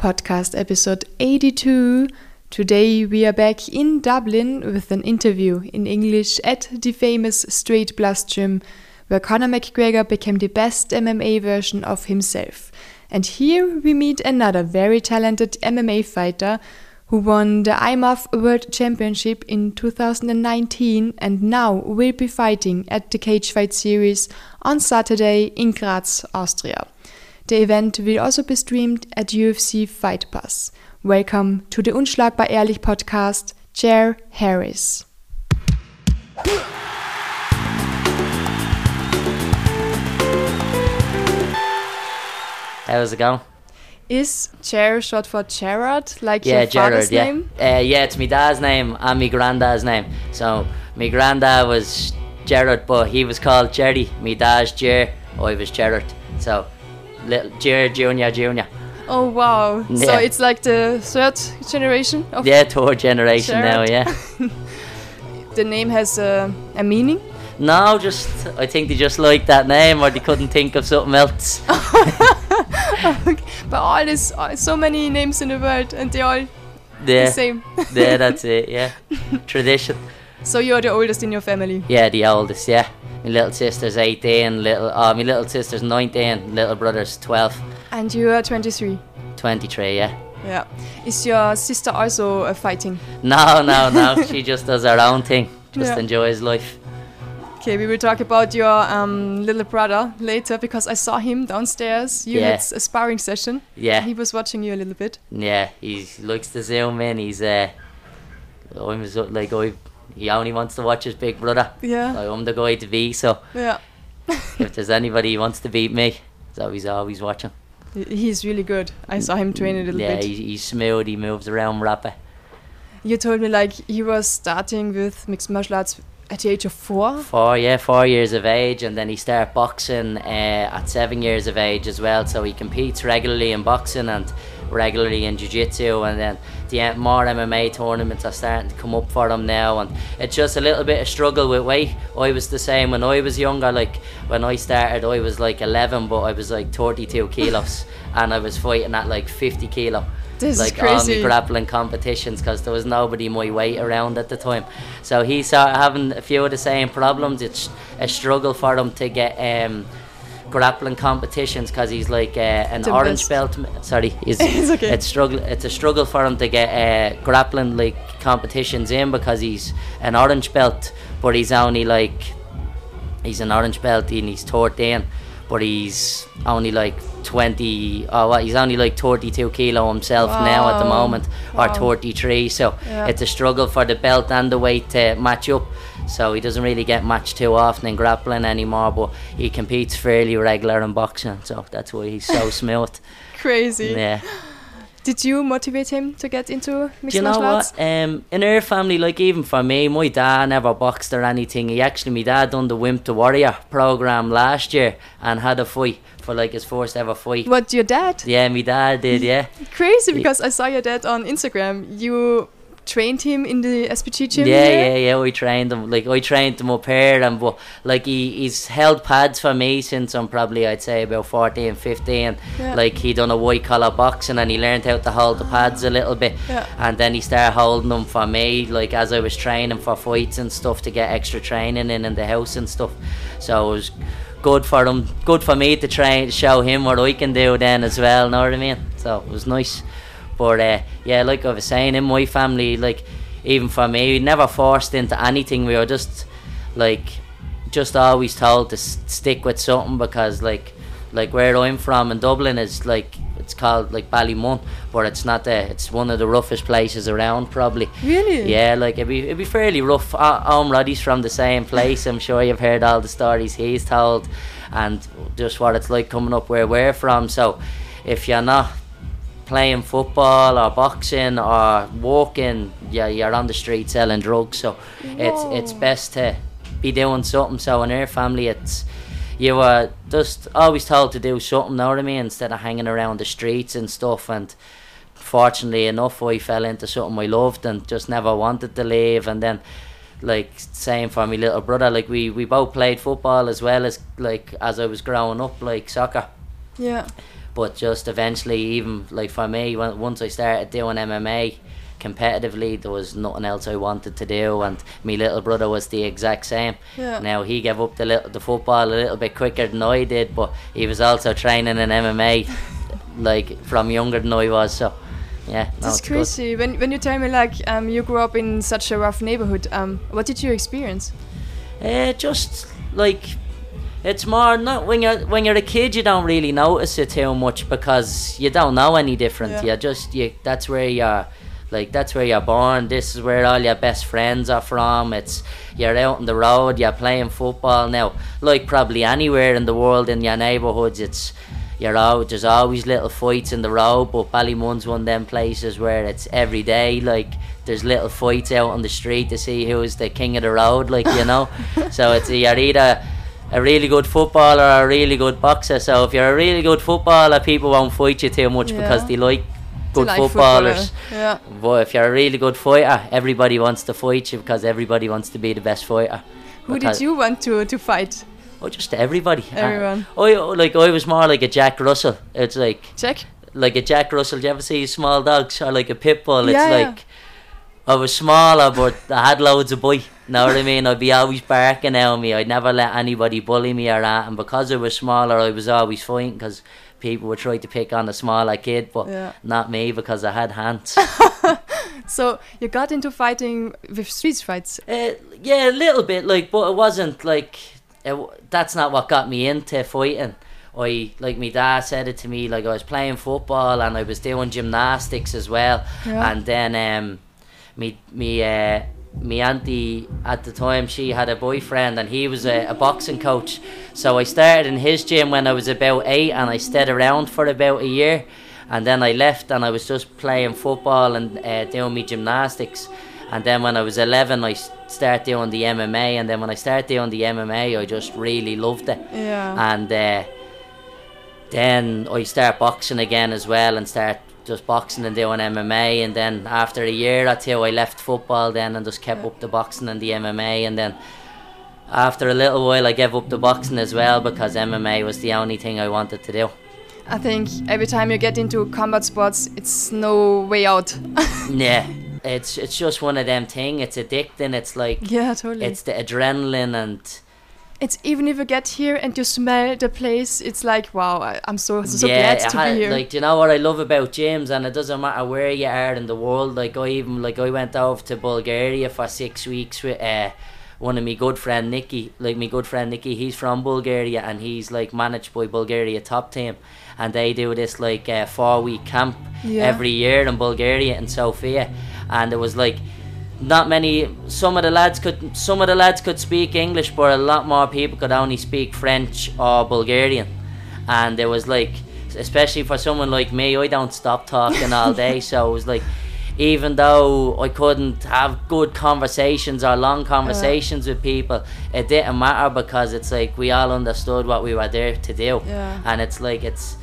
podcast episode 82. Today we are back in Dublin with an interview in English at the famous Straight Blast Gym, where Conor McGregor became the best MMA version of himself. And here we meet another very talented MMA fighter who won the IMMAF World Championship in 2019 and now will be fighting at the Cage Fight Series on Saturday in Graz, Austria. The event will also be streamed at UFC Fight Pass. Welcome to the Unschlagbar Ehrlich podcast, Jer Harris. How's it going? Is Jer short for Gerard, like yeah, your father's Gerard. Yeah, name? uh, yeah. It's my dad's name and my granddad's name. So my granddad was Gerard, but he was called Jerry. My dad's Jer. I was Gerard. So little Jer Junior Junior. Oh wow! So it's like the third generation of Yeah, third generation now. Yeah. the name has a, a meaning. No, just I think they just liked that name, or they couldn't think of something else. Okay. But all this, uh, so many names in the world, and they all the same. yeah, that's it. Yeah, tradition. So you're the oldest in your family. Yeah, the oldest. Yeah, my little sister's eighteen. Little, oh, my little sister's nineteen. Little brother's twelve. And you are 23. 23, yeah. Yeah. Is your sister also uh, fighting? No, no, no. she just does her own thing. Just Yeah. enjoys life. Okay, we will talk about your um, little brother later because I saw him downstairs. You Yeah. had a sparring session. Yeah, He was watching you a little bit. yeah. He likes to zoom in. He's uh, I'm like I. He only wants to watch his big brother. Yeah. Like, I'm the guy to beat. So Yeah. if there's anybody who wants to beat me, so he's always watching. He's really good. I saw him train a little yeah, bit. He's, he's smooth. He moves around rapid. You told me like he was starting with mixed martial arts at the age of four. Four, yeah, four years of age, and then he started boxing uh, at seven years of age as well. So he competes regularly in boxing and regularly in jiu-jitsu, and then the more MMA tournaments are starting to come up for them now, and it's just a little bit of struggle with weight. I was the same when I was younger. Like when I started, I was like 11, but I was like 32 kilos, and I was fighting at like 50 kilo This like all my grappling competitions because there was nobody my weight around at the time. So he started having a few of the same problems. It's a struggle for him to get um, grappling competitions because he's like uh, an The orange best. belt. Sorry, It's okay. It's struggle. It's a struggle for him to get uh, grappling like competitions in because he's an orange belt, but he's only like he's an orange belt and he's 13 but he's only like 20 oh what he's only like 32 kilo himself now at the Wow. moment or Wow. 33 so Yeah. it's a struggle for the belt and the weight to match up so he doesn't really get matched too often in grappling anymore but he competes fairly regular in boxing so that's why he's so smooth Crazy. yeah Did you motivate him to get into mixed Do you know martial arts? what? Um, in our family, like even for me, my dad never boxed or anything. He actually, my dad done the Wimp to Warrior program last year and had a fight for like his first ever fight. What your dad? Yeah, my dad did. Yeah, Crazy because I saw your dad on Instagram. You trained him in the SBG gym. yeah, here? yeah, yeah. We trained him. Like I trained him up here, and but like he, he's held pads for me since I'm probably I'd say about 14, 15. Yeah. Like he done a white collar boxing, and he learned how to hold the pads a little bit. Yeah. and then he started holding them for me like as I was training for fights and stuff to get extra training in in the house and stuff so it was good for him good for me to train show him what I can do then as well know what I mean so it was nice but uh, yeah like I was saying in my family like even for me we never forced into anything. We were just like just always told to s- stick with something because like like where I'm from in Dublin is like it's called like Ballymun but it's not the it's one of the roughest places around probably. Really? yeah like it'd be, it'd be fairly rough. Uh, Owen Roddy's from the same place. I'm sure you've heard all the stories he's told and just what it's like coming up where we're from. So if you're not playing football or boxing or walking, yeah, you're on the street selling drugs. So it's it's best to be doing something. So in our family, it's you were just always told to do something. Know what I mean? Instead of hanging around the streets and stuff. And fortunately enough, I fell into something I loved and just never wanted to leave. And then. Like same for my little brother, like we, we both played football as well as like as I was growing up, like soccer Yeah. But just eventually, even like for me, when, once I started doing MMA competitively, there was nothing else I wanted to do, and my little brother was the exact same. Yeah. Now he gave up the little, the football a little bit quicker than I did, but he was also training in MMA, like from younger than I was. So, yeah, no, That's it's good. crazy. When when you tell me like um, you grew up in such a rough neighborhood, um, what did you experience? Uh, just like it's more not when you're when you're a kid you don't really notice it too much because you don't know any different. Yeah. You just you that's where you're like that's where you're born. This is where all your best friends are from. It's you're out on the road, you're playing football now. Like probably anywhere in the world in your neighbourhoods, it's you're out. There's always little fights in the road, but Ballymun's one of them places where it's every day. Like there's little fights out on the street to see who's the king of the road. Like you know, so it's you're either a really good footballer or a really good boxer. So if you're a really good footballer, people won't fight you too much because they like good like footballers. footballer. Yeah. But if you're a really good fighter, everybody wants to fight you because everybody wants to be the best fighter. Who did you want to to fight? Oh, just everybody. Everyone. Uh, I like I was more like a Jack Russell. It's like Jack. like a Jack Russell. Do you ever see small dogs or like a pit bull? It's Yeah, yeah. like I was smaller, but I had loads of bite. Know what I mean? I'd be always barking at me. I'd never let anybody bully me or that. And because I was smaller, I was always fighting because people would try to pick on a smaller kid, but Yeah. not me because I had hands. So you got into fighting with street fights. Uh, yeah, a little bit, like, but it wasn't like it, that's not what got me into fighting. I like my dad said it to me like I was playing football and I was doing gymnastics as well, Yeah. and then um, me me uh, me auntie at the time she had a boyfriend and he was a, a boxing coach, so I started in his gym when I was about eight and I stayed around for about a year, and then I left and I was just playing football and uh, doing my gymnastics. And then when I was 11, i started doing the MMA. And then when I started doing the MMA, I just really loved it. Yeah. And uh, then I start boxing again as well and start just boxing and doing MMA. And then after a year or two, I left football then and just kept up the boxing and the MMA. And then after a little while, I gave up the boxing as well because MMA was the only thing I wanted to do. I think every time you get into combat sports, it's no way out. yeah, it's it's just one of them thing. It's addicting. It's like yeah, totally. it's the adrenaline and It's even if you get here and you smell the place, it's like wow, I, I'm so so yeah, glad to ha- be here. like do you know what I love about gyms, and it doesn't matter where you are in the world. Like I even like I went over to Bulgaria for six weeks with uh, one of my good friend Nicky. Like my good friend Nicky, he's from Bulgaria and he's like managed by Bulgaria top team, and they do this like uh, four week camp Yeah. every year in Bulgaria in Sofia, and it was like not many some of the lads could some of the lads could speak english but a lot more people could only speak french or bulgarian and it was like especially for someone like me i don't stop talking all day so it was like even though i couldn't have good conversations or long uh-huh. conversations with people it didn't matter because it's like we all understood what we were there to do Yeah. and it's like it's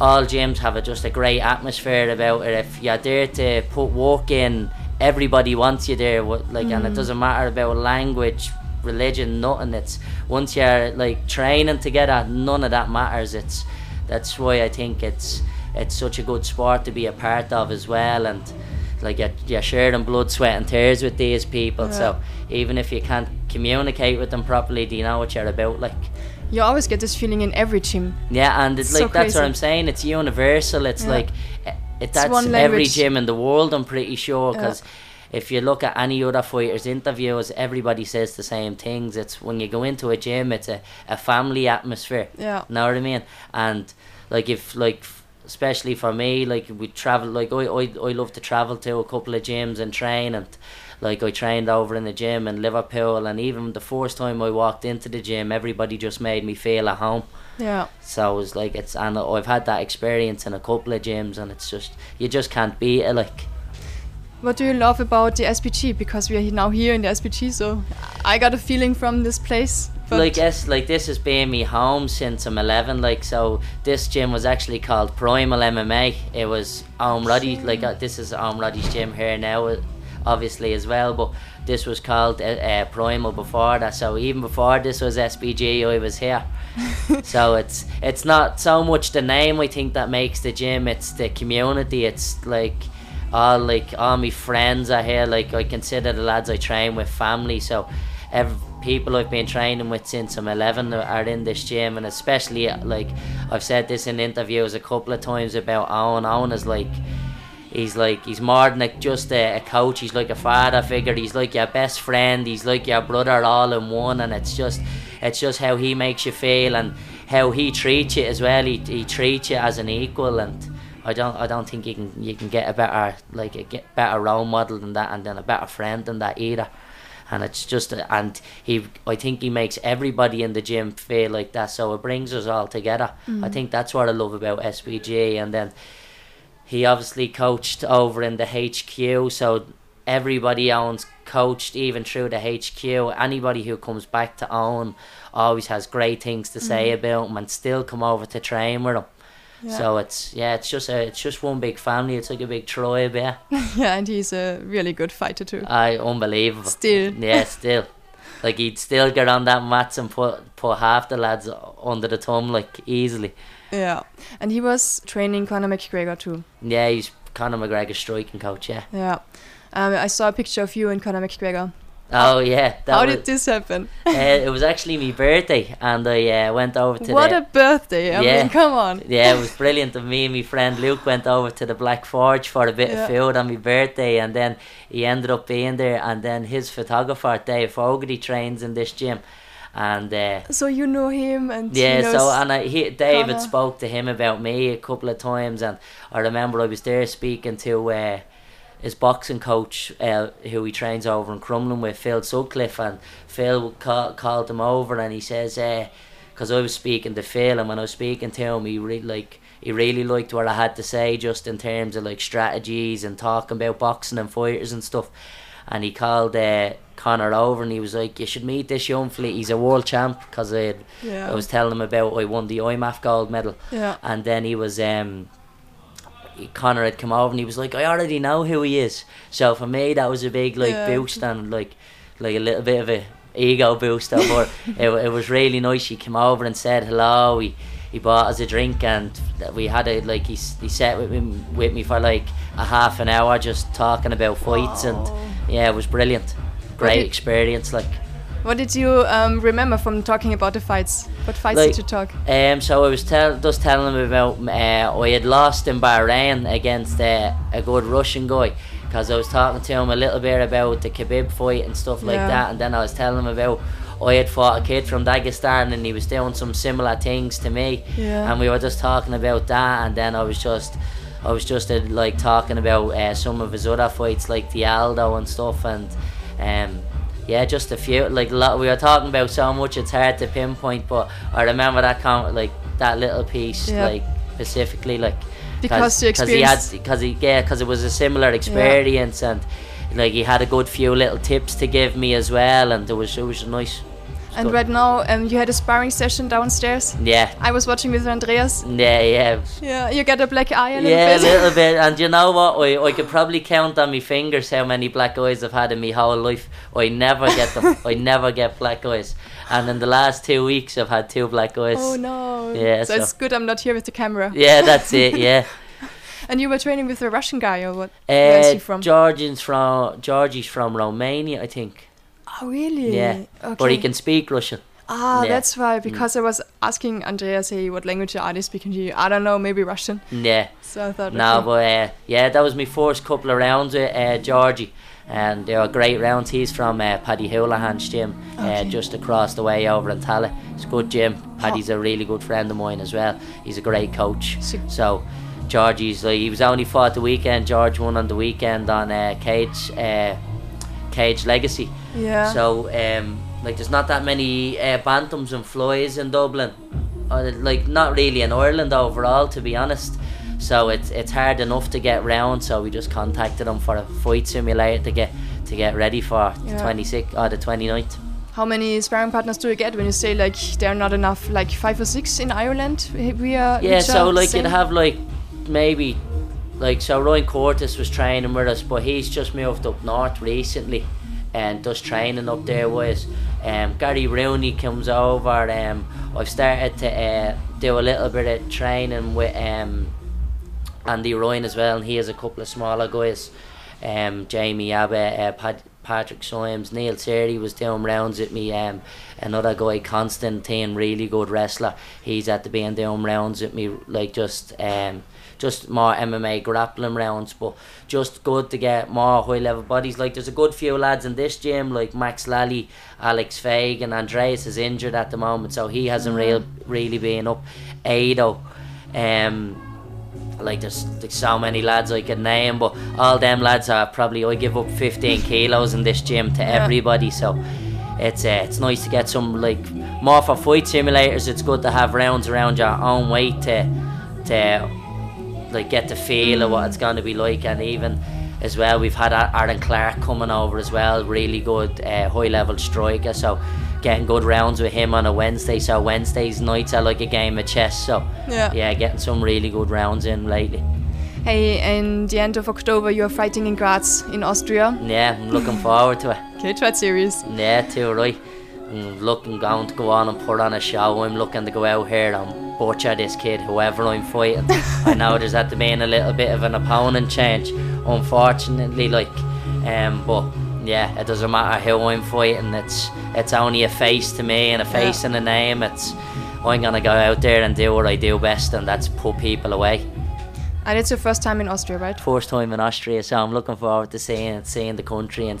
all gyms have a, just a great atmosphere about it. If you're there to put work in, everybody wants you there. What like, and it mm. doesn't matter about language, religion, nothing. It's once you're like training together, none of that matters. It's that's why I think it's it's such a good sport to be a part of as well, and like you're, you're sharing blood, sweat, and tears with these people. So even if you can't communicate with them properly, do you know what you're about? Like. you always get this feeling in every team. Yeah, and it's So like that's what. I'm saying. It's universal. It's Yeah. like eh, it, that's one every gym in the world. I'm pretty sure Yeah. because if you look at any other fighters' interviews, everybody says the same things. It's when you go into a gym, it's a, a family atmosphere. Yeah. Know what I mean? And like if like especially for me, like we travel. Like I I, I love to travel to a couple of gyms and train and. Like I trained over in the gym in Liverpool, and even the first time I walked into the gym, everybody just made me feel at home. Yeah. So it was like it's and I've had that experience in a couple of gyms and it's just you just can't beat it like What do you love about the SBG? Because we are now here in the SBG, so I got a feeling from this place. Like yes like this has been me home since I'm 11 like so this gym was actually called Primal MMA it was Owen Roddy like uh, this is Owen Roddy's gym here now obviously as well but this was called uh, uh, Primal before that so even before this was SBG I was here so it's it's not so much the name I think that makes the gym. It's the community. It's like all like all my friends are here. Like I consider the lads I train with family. So every people I've been training with since I'm 11 are in this gym, and especially like I've said this in interviews a couple of times about Owen. Owen is like he's like he's more than like just a, a, coach. He's like a father figure. He's like your best friend. He's like your brother all in one, and it's just it's just how he makes you feel and how he treats you as well. He, he treats you as an equal, and I don't I don't think you can you can get a better like a get better role model than that, and then a better friend than that either. And it's just and he I think he makes everybody in the gym feel like that, so it brings us all together. Mm. I think that's what I love about SBG, and then he obviously coached over in the HQ, so everybody Owen's coached even through the HQ. Anybody who comes back to Owen always has great things to say mm. about him and still come over to train with him. Yeah. So it's yeah, it's just a it's just one big family. It's like a big tribe, yeah. yeah, and he's a really good fighter too. I unbelievable. Still. Yeah, still. Like he'd still get on that mats and put put half the lads under the thumb like easily. Yeah, and he was training Conor McGregor too. Yeah, he's Conor McGregor's striking coach. Yeah. Yeah, um, I saw a picture of you and Conor McGregor. Oh yeah. How was, did this happen? uh, it was actually my birthday, and I uh, went over to. What the, a birthday! I yeah, mean, come on. Yeah, it was brilliant. And me and my friend Luke went over to the Black Forge for a bit yeah. of food on my birthday, and then he ended up being there. And then his photographer Dave Fogarty trains in this gym, and uh, so you know him and yeah so and I, he David Connor. spoke to him about me a couple of times and I remember I was there speaking to uh, his boxing coach uh, who he trains over in Crumlin with Phil Sutcliffe and Phil call, called him over and he says because uh, I was speaking to Phil and when I was speaking to him he really like he really liked what I had to say just in terms of like strategies and talking about boxing and fighters and stuff and he called uh, Conor over and he was like, "You should meet this young fleet. He's a world champ." Because I, yeah. I was telling him about I won the IMMAF gold medal, yeah. and then he was um, Conor had come over and he was like, "I already know who he is." So for me, that was a big like yeah. boost and like like a little bit of a ego booster. But it, it was really nice. He came over and said hello. He he bought us a drink and we had a like he he sat with me with me for like a half an hour just talking about fights and yeah, it was brilliant great did, experience. Like, what did you um, remember from talking about the fights? What fights like, did you talk? Um, so I was tell, just telling him about uh, I had lost in Bahrain against uh, a good Russian guy because I was talking to him a little bit about the Khabib fight and stuff like yeah. that, and then I was telling him about I had fought a kid from Dagestan and he was doing some similar things to me, yeah. and we were just talking about that, and then I was just. I was just uh, like talking about uh, some of his other fights, like the Aldo and stuff, and um, yeah, just a few. Like a lot, we were talking about so much, it's hard to pinpoint. But I remember that comment, like that little piece, yeah. like specifically, like because because he had because he yeah because it was a similar experience yeah. and like he had a good few little tips to give me as well, and it was it was nice. And right now, um, you had a sparring session downstairs. Yeah. I was watching with Andreas. Yeah, yeah. Yeah, you get a black eye a little yeah, bit. Yeah, a little bit. And you know what? I, I could probably count on my fingers how many black eyes I've had in my whole life. I never get them. I never get black eyes. And in the last two weeks, I've had two black eyes. Oh no. Yeah. So, so. it's good I'm not here with the camera. Yeah, that's it. Yeah. and you were training with a Russian guy or what? Uh, Where is he from? Georgian's from Georgie's from Romania, I think. Oh really? Yeah. Okay. But he can speak Russian. Ah, yeah. that's why. Mm. Because mm. I was asking Andreas, hey, what language are they speaking to you? I don't know, maybe Russian. Yeah. So I thought. No, okay. but uh, yeah, that was my first couple of rounds with uh, Georgie, and they were great rounds. He's from uh, Paddy Holohan's gym, uh, just across the way over in Tallaght. It's a good gym. Paddy's oh. a really good friend of mine as well. He's a great coach. So. Georgie's like he was only fought the weekend. George won on the weekend on uh, Cage, uh, Cage Legacy. Yeah. So um, like there's not that many uh, bantams and flies in Dublin, uh, like not really in Ireland overall, to be honest. So it's it's hard enough to get round. So we just contacted them for a fight simulator to get to get ready for yeah. the 26th or the 29th. How many sparring partners do you get when you say like there are not enough, like five or six in Ireland? We are yeah. So like you'd have like maybe like so Ryan Curtis was training with us, but he's just moved up north recently and does training up there with um, Gary Rooney comes over. Um, I've started to uh, do a little bit of training with um, Andy Ryan as well, and he has a couple of smaller guys. Um, Jamie Abbott, uh, Pat, Patrick Symes, Neil Terry was doing rounds with me. Um, another guy, Constantine, really good wrestler. He's at the being doing rounds with me, like just um, just more MMA grappling rounds, but just good to get more high level bodies. Like there's a good few lads in this gym, like Max Lally, Alex Fagan, Andreas is injured at the moment, so he hasn't real really been up. Ado, um, like there's, there's so many lads I could name, but all them lads are probably I give up 15 kilos in this gym to Yeah. everybody, so it's uh, it's nice to get some like more for fight simulators. It's good to have rounds around your own weight to to like get the feel of what it's going to be like, and even as well we've had Ar- Aaron Clark coming over as well, really good uh, high level striker. So getting good rounds with him on a Wednesday. So Wednesdays nights are like a game of chess. So Yeah. yeah, getting some really good rounds in lately. Hey, in the end of October, you're fighting in Graz in Austria. Yeah, I'm looking forward to it. Cage fight series. Yeah, too right. I'm looking going to go on and put on a show. I'm looking to go out here and butcher this kid, whoever I'm fighting. I know there's at the being a little bit of an opponent change, unfortunately, like, um, but yeah, it doesn't matter who I'm fighting. It's it's only a face to me and a face and a name. It's I'm gonna go out there and do what I do best, and that's put people away. And it's your first time in Austria, right? First time in Austria, so I'm looking forward to seeing seeing the country and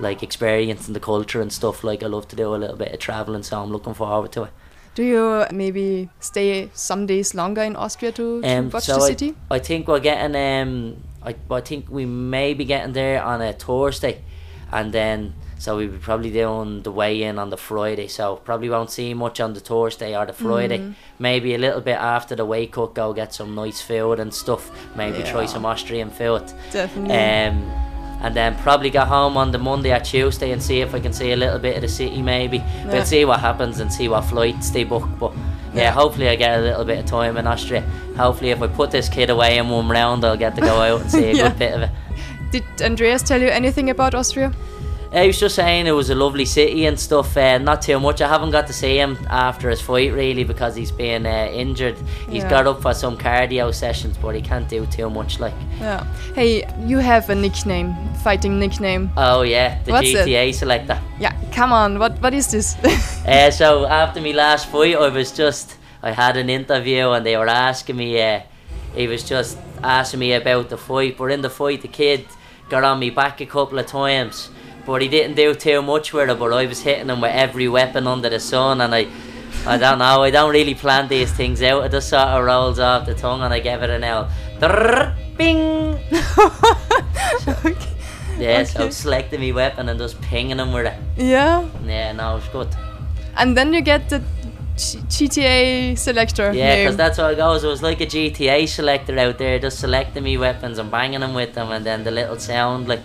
like experiencing the culture and stuff. Like I love to do a little bit of traveling, so I'm looking forward to it. Do you maybe stay some days longer in Austria to, to Um, watch so the I, city? I think we're getting um, I, I think we may be getting there on a Thursday, and then so we'll be probably doing the weigh in on the Friday. So probably won't see much on the Thursday or the Friday. Mm-hmm. Maybe a little bit after the weigh cut, go get some nice food and stuff. Maybe try some Austrian food. Definitely. Um, and then probably go home on the Monday or Tuesday and see if I can see a little bit of the city maybe. Yeah. We'll see what happens and see what flights they book. But yeah, hopefully I get a little bit of time in Austria. Hopefully if I put this kid away in one round I'll get to go out and see a Yeah. good bit of it. Did Andreas tell you anything about Austria? He was just saying it was a lovely city and stuff. Uh, not too much. I haven't got to see him after his fight really because he's been uh, injured. He's Yeah. got up for some cardio sessions, but he can't do too much. Like, Yeah. Hey, you have a nickname, fighting nickname. oh yeah, the What's it? GTA selector. Yeah, come on. What what is this? Uh, so after my last fight, I was just I had an interview and they were asking me. Uh, he was just asking me about the fight, but in the fight, the kid got on me back a couple of times, but he didn't do too much with it. But I was hitting him with every weapon under the sun, and I. I don't know. I don't really plan these things out. It just sort of rolls off the tongue, and I give it an L. Drrrr, Bing. Yeah, so Okay. selecting me weapon and just pinging him with it. yeah. Yeah, no, it's good. And then you get the G- GTA selector Yeah, because that's how it goes. It was like a GTA selector out there, just selecting me weapons and banging them with them, and then the little sound like.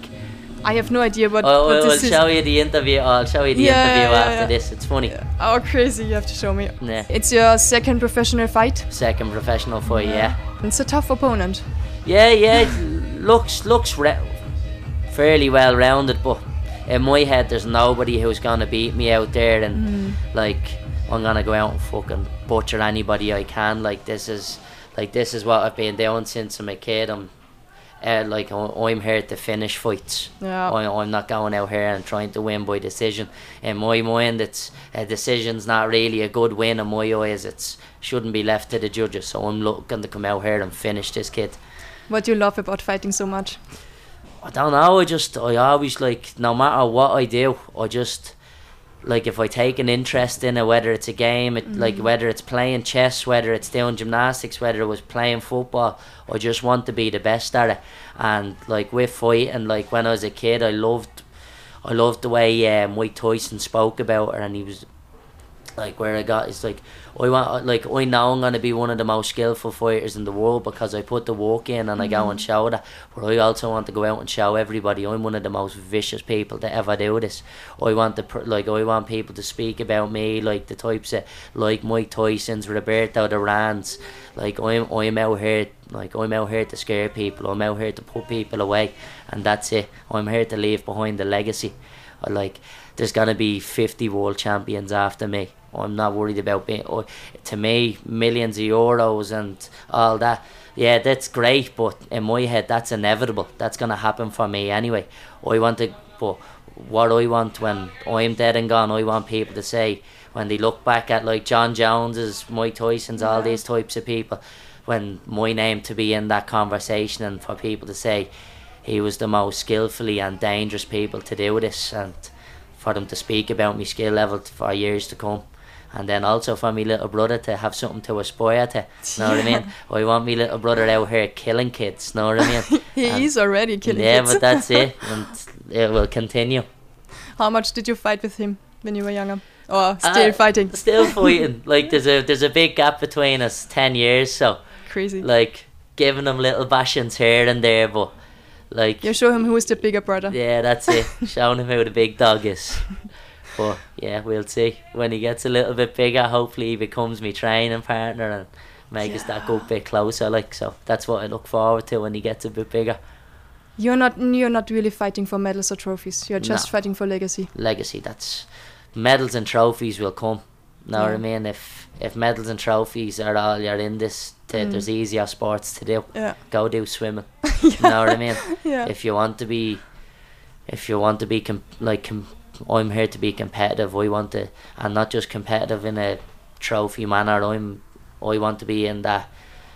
I have no idea what, Oh, what I'll this is. show you the interview. I'll show you the Yeah, interview yeah, after yeah. this. It's funny. Oh, crazy! You have to show me. Yeah. It's your second professional fight. Second professional fight, yeah. It's a tough opponent. Yeah, yeah. it looks looks fairly well rounded, but in my head, there's nobody who's gonna beat me out there, and mm. like I'm gonna go out and fucking butcher anybody I can. Like this is like this is what I've been doing since I'm a kid. I'm uh, like I'm here to finish fights. Yeah. I, I'm not going out here and trying to win by decision. In my mind, it's a decision's not really a good win. In my eyes, it's shouldn't be left to the judges. So I'm looking to come out here and finish this kid. What do you love about fighting so much? I don't know. I just I always like no matter what I do, I just like if I take an interest in it, whether it's a game, it, like whether it's playing chess, whether it's doing gymnastics, whether it was playing football, I just want to be the best at it. And like with fighting, like when I was a kid, I loved, I loved the way uh, Mike Tyson spoke about it, and he was like where I got is like I want like I know I'm gonna be one of the most skillful fighters in the world because I put the work in and I go and mm-hmm. show that. But I also want to go out and show everybody I'm one of the most vicious people to ever do this. I want to like I want people to speak about me like the types of like Mike Tyson's, Roberto Duran's. Like I'm I'm out here like I'm out here to scare people. I'm out here to put people away, and that's it. I'm here to leave behind the legacy. Like there's gonna be 50 world champions after me I'm not worried about being. Oh, to me, millions of euros and all that. Yeah, that's great, but in my head, that's inevitable. That's gonna happen for me anyway. I want to, but what I want when I'm dead and gone, I want people to say when they look back at like Jon Jones's, Mike Tyson's, all these types of people, when my name to be in that conversation and for people to say he was the most skillfully and dangerous people to do this and for them to speak about my skill level for years to come and then also for my little brother to have something to aspire to. Know what I mean? I want my little brother out here killing kids. Know what I mean? he And- is already killing yeah, kids. but that's it, and it will continue. How much did you fight with him when you were younger? Or still Uh, fighting? Still fighting. like there's a there's a big gap between us, ten years. So Crazy. like giving him little bashings here and there, but like you show him who is the bigger brother. yeah, that's it. Showing him who the big dog is. But yeah, we'll see. When he gets a little bit bigger, hopefully he becomes my training partner and make us that good bit closer. Like so, that's what I look forward to when he gets a bit bigger. You're not you're not really fighting for medals or trophies. You're just No. fighting for legacy. Legacy. That's medals and trophies will come. Know what I mean? If if medals and trophies are all you're in this, t- Mm. there's easier sports to do. Yeah. Go do swimming. yeah. Know what I mean? Yeah. if you want to be if you want to be com- like com- I'm here to be competitive I want to and not just competitive in a trophy manner I'm I want to be in that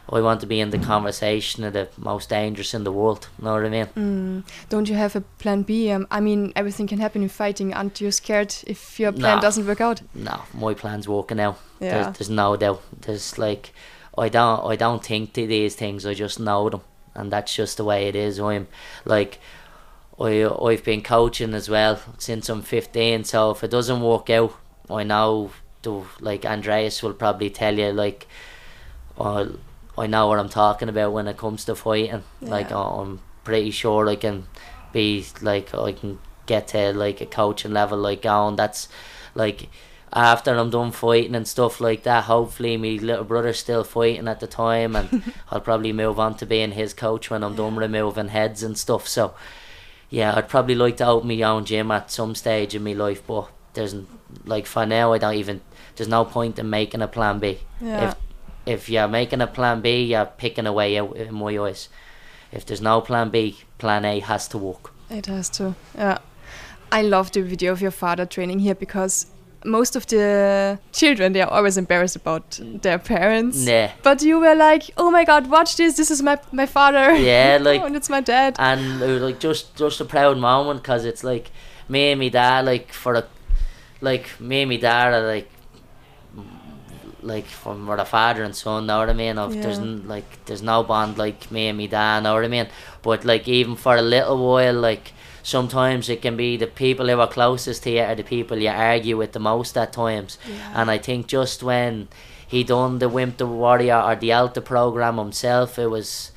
I want to be in the conversation of the most dangerous in the world know what I mean Mm. Don't you have a plan B? Um, I mean, everything can happen in fighting. Aren't you scared if your plan No. doesn't work out? no my plan's working out Yeah. there's, there's no doubt there's like I don't I don't think to these things I just know them and that's just the way it is I'm like I I've been coaching as well since I'm 15 so if it doesn't work out I know the like Andreas will probably tell you like I I know what I'm talking about when it comes to fighting. Like I'm pretty sure I can be like I can get to like a coaching level like going. That's like after I'm done fighting and stuff like that hopefully my little brother's still fighting at the time and I'll probably move on to being his coach when I'm done removing heads and stuff. So yeah I'd probably like to open my own gym at some stage in my life but there's like for now I don't even there's no point in making a plan B Yeah. if if you're making a plan B you're picking a way out in my eyes if there's no plan B plan A has to work It has to. Yeah. I love the video of your father training here because most of the children they are always embarrassed about their parents. yeah But you were like, "Oh my God, watch this! This is my my father." Yeah, like- oh, and it's my dad. and it was like just just a proud moment because it's like me and my dad like for a like me and my dad are like like from we're a father and son know what I mean of there's Yeah. n- like there's no bond like me and my dad know what I mean but like even for a little while like sometimes it can be the people who are closest to you are the people you argue with the most at times and I think just when he done the Wimp the Warrior or the Alta program himself it was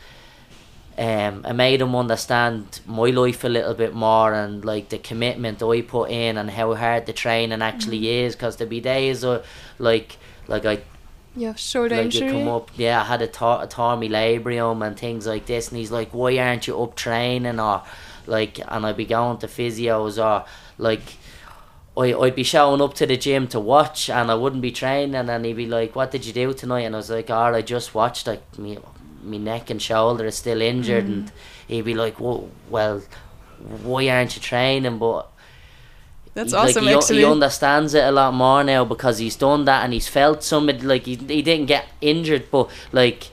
um, it made him understand my life a little bit more and like the commitment I put in and how hard the training actually Mm-hmm. is because there be days uh, like like I Your shoulder like you injury. come up yeah I had a, tor- a torn labrum and things like this and he's like why aren't you up training or like and I'd be going to physios or like I, I'd be showing up to the gym to watch and I wouldn't be training and he'd be like what did you do tonight? And I was like oh I just watched like me my neck and shoulder is still injured. And mm-hmm. he'd be like well, well why aren't you training? But That's he- like, awesome, he, he understands it a lot more now because he's done that and he's felt somebody like he, he didn't get injured but like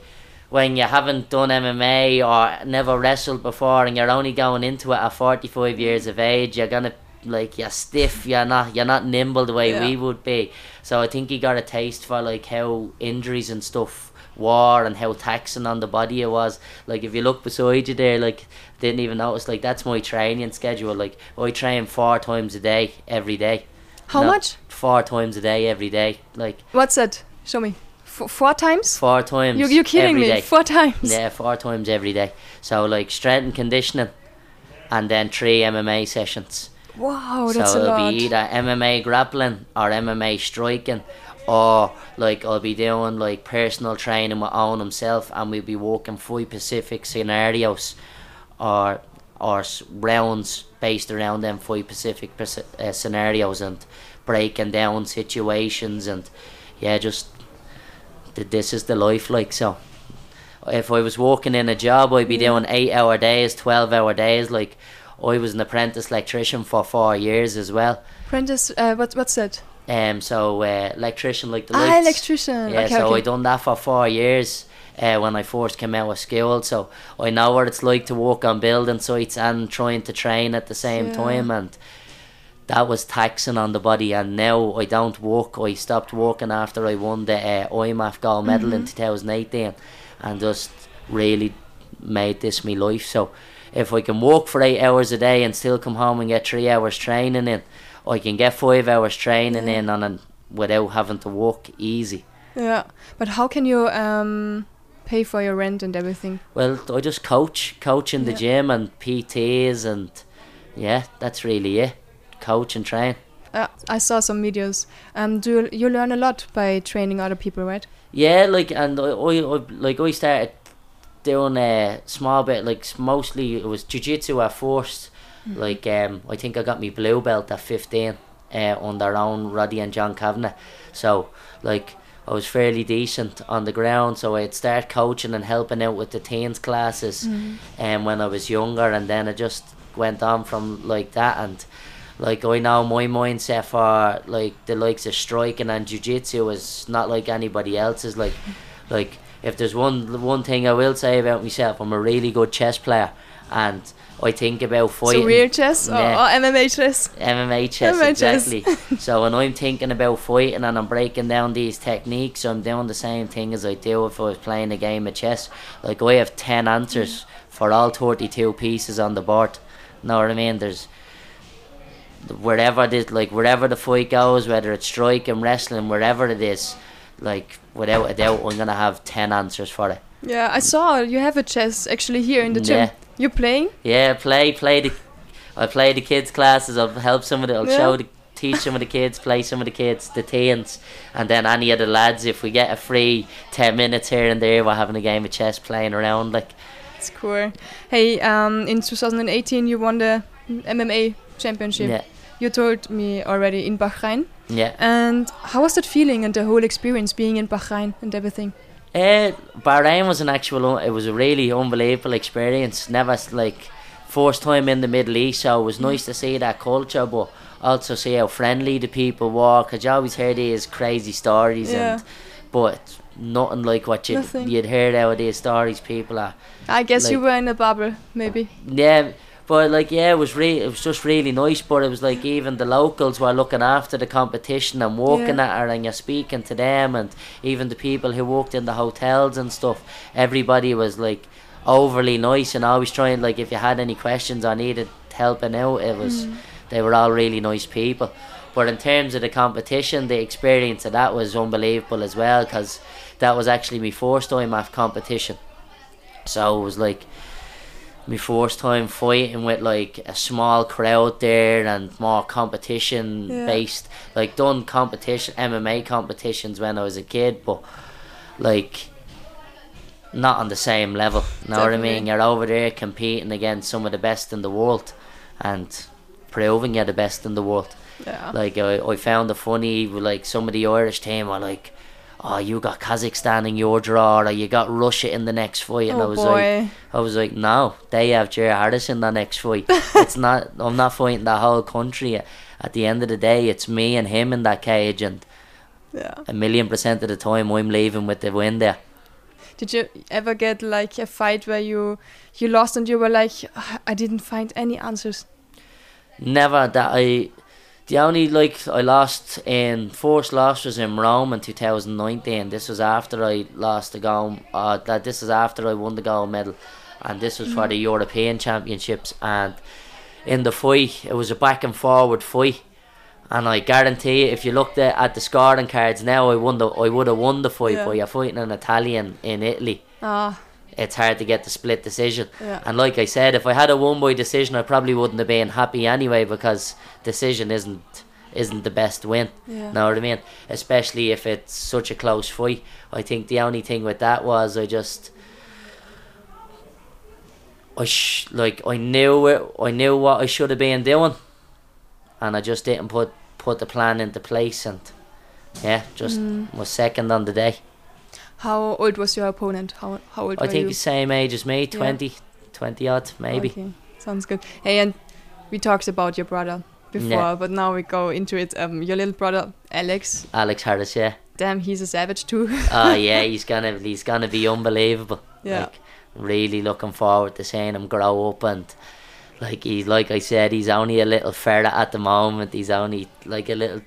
when you haven't done MMA or never wrestled before and you're only going into it at 45 years of age you're gonna like you're stiff you're not you're not nimble the way Yeah. we would be so I think he got a taste for like how injuries and stuff were and how taxing on the body it was like if you look beside you there like didn't even notice like that's my training schedule like I train four times a day every day How No, much? four times a day every day like What's that? Show me. F- four times? four times You you're kidding me? day. Four times? Yeah, four times every day. So like strength and conditioning, and then three MMA sessions. Wow, that's so a it'll be either MMA grappling or MMA striking, or like I'll be doing like personal training with Owen himself, and we'll be working five Pacific scenarios, or or rounds based around them five Pacific uh, scenarios, and breaking down situations and yeah, just this is the life like so. If I was working in a job, I'd be Yeah. doing eight hour days, twelve hour days. Like I was an apprentice electrician for four years as well. Apprentice, uh, what, what's that? Um, so uh, electrician like the Ah, electrician. Yeah, okay, so okay. I done that for four years uh, when I first came out of school. So I know what it's like to work on building sites and trying to train at the same Yeah. time, and that was taxing on the body. And now I don't walk. I stopped walking after I won the uh, IMMAF gold medal in Mhm. 2018, and just really made this my life. So if I can walk for eight hours a day and still come home and get three hours training in, I can get five hours training Yeah. in on an, without having to walk easy. Yeah, but how can you um, pay for your rent and everything? Well, I just coach, coach in the gym and PTs, and yeah, that's really it. Coach and train. Uh, I saw some videos. Um, do you, you learn a lot by training other people, right? Yeah, like and I, I, I like I started doing a small bit, like mostly it was jujitsu at 1st Like um, I think I got my blue belt at fifteen, uh, on their Owen Roddy and John Kavanagh. So like I was fairly decent on the ground, so I'd start coaching and helping out with the teens classes. Mm. um, when I was younger, and then I just went on from like that. And like I know my mindset for like the likes of striking and jiu-jitsu is not like anybody else's. Like, like if there's one one thing I will say about myself, I'm a really good chess player, and I think about fighting. So real chess or, Yeah. or MMA chess? MMA chess, MMA chess. exactly. so when I'm thinking about fighting and I'm breaking down these techniques, I'm doing the same thing as I do if I was playing a game of chess. Like I have ten answers mm. for all thirty-two pieces on the board. Know what I mean? There's wherever this, like wherever the fight goes, whether it's striking, wrestling, wherever it is, like without a doubt, I'm gonna have ten answers for it. Yeah, I saw you have a chess actually here in the gym. Yeah. You playing? Yeah, play, play the. I play the kids' classes. I'll help some of the. I'll Yeah. show the, teach some of the kids, play some of the kids, the teens, and then any of the lads. If we get a free ten minutes here and there, we're having a game of chess, playing around. Like, It's cool. Hey, um, in 2018 you won the MMA championship. yeah, You told me already in Bahrain. yeah. And how was that feeling and the whole experience being in Bahrain and everything? Uh, Bahrain was an actual. It was a really unbelievable experience. Never like first time in the Middle East, so it was nice to see that culture, but also see how friendly the people were. Cause you always hear these crazy stories, Yeah. and but nothing like what you you'd heard out of these stories. People are I guess you were in a bubble, maybe. yeah. But like yeah, it was really it was just really nice. But it was like even the locals were looking after the competition and walking Yeah. at her, and you're speaking to them, and even the people who worked in the hotels and stuff. Everybody was like overly nice and always trying like if you had any questions or needed helping out, it was mm. they were all really nice people. But in terms of the competition, the experience of that was unbelievable as well because that was actually my first time at competition. So it was like my first time fighting with like a small crowd there and more competition Yeah. based. Like done competition MMA competitions when I was a kid, but like not on the same level. You know what I mean? You're over there competing against some of the best in the world and proving you're the best in the world. Yeah. Like I, I found it funny with like some of the Irish team were like, Oh, you got Kazakhstan in your draw or you got Russia in the next fight and I oh was like boy. I was like, No, they have Jerry Harris in the next fight. it's not I'm not fighting the whole country. At the end of the day it's me and him in that cage and yeah. a million percent of the time I'm leaving with the win there. Did you ever get like a fight where you you lost and you were like, "Ah, I didn't find any answers? Never that I. The only like I lost in first loss was in Rome in two thousand nineteen. This was after I lost the gold. Uh, that this is after I won the gold medal, and this was for the European Championships. And in the fight, it was a back and forward fight. And I guarantee you, if you looked at, at the scoring cards now, I won the, I would have won the fight. Yeah. But you're fighting an Italian in Italy. Ah, It's hard to get the split decision. yeah. And like I said, if I had a one boy decision, I probably wouldn't have been happy anyway because decision isn't isn't the best win. Yeah. Know what I mean? Especially if it's such a close fight. I think the only thing with that was I just. I sh- like I knew it, I knew what I should have been doing, and I just didn't put put the plan into place and yeah, just Mm. was second on the day. How old was your opponent? How how old I were think you? same age as me, 20, 20 odd maybe. Okay, sounds good. Hey, and we talked about your brother before, Yeah. but now we go into it. Um, your little brother Alex. Alex Harris, yeah. Damn, he's a savage too. oh yeah, he's gonna he's gonna be unbelievable. Yeah. Like really looking forward to seeing him grow up and like he's like I said, he's only a little ferret at the moment. He's only like a little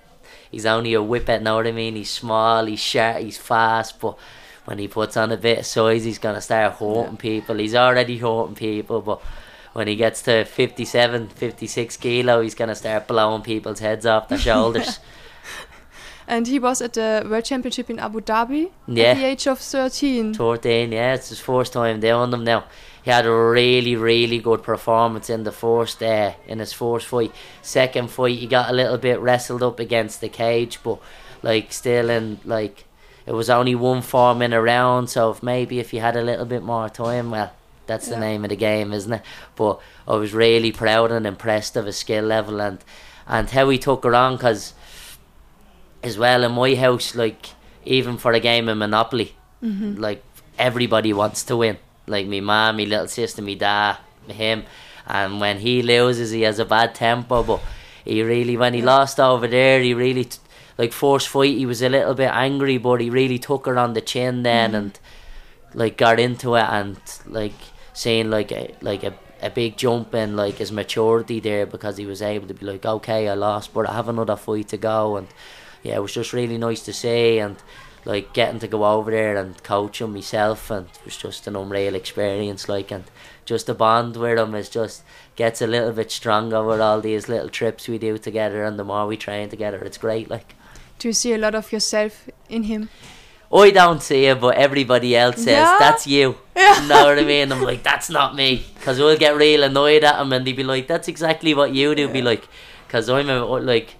he's only a whippet, know what I mean? He's small, he's sharp, he's fast, but when he puts on a bit of size he's gonna start hurting people. He's already hurting people but when he gets to 57, 56 kilo, he's gonna start blowing people's heads off their shoulders. and he was at the World Championship in Abu Dhabi Yeah. at the age of 13. 13, yeah, it's his first time doing them now. He had a really, really good performance in the first, uh, in his first fight. Second fight, he got a little bit wrestled up against the cage, but like still in like it was only one form in a round. So if maybe if you had a little bit more time, well, that's the Yeah. name of the game, isn't it? But I was really proud and impressed of his skill level and and how he took her on, because as well in my house, like even for a game of Monopoly, mm-hmm. like everybody wants to win. Like me mom, me little sister, me dad, him. And when he loses, he has a bad temper. But he really, when he lost over there, he really, t- like first fight, he was a little bit angry, but he really took her on the chin then mm. and like got into it and like saying like a like a, a big jump in like his maturity there because he was able to be like, okay, I lost, but I have another fight to go. And yeah, it was just really nice to see and like getting to go over there and coach him myself and it was just an unreal experience like and just the bond with him is just gets a little bit stronger with all these little trips we do together and the more we train together it's great like Do you see a lot of yourself in him? I don't see it, but everybody else says Yeah? that's you. Yeah. You know what I mean? I'm like, that's not me, because we'll get real annoyed at him, and they'd be like, that's exactly what you do. Be like, because I'm a, like,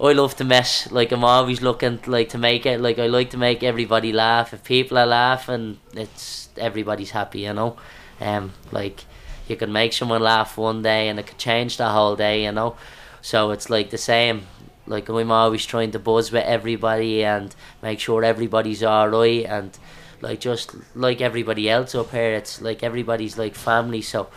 I love to mess. Like I'm always looking like to make it. Like I like to make everybody laugh. If people are laughing, it's everybody's happy. You know, um, like you can make someone laugh one day, and it could change the whole day. You know, so it's like the same. Like I'm always trying to buzz with everybody and make sure everybody's alright and like just like everybody else up here, it's like everybody's like family. So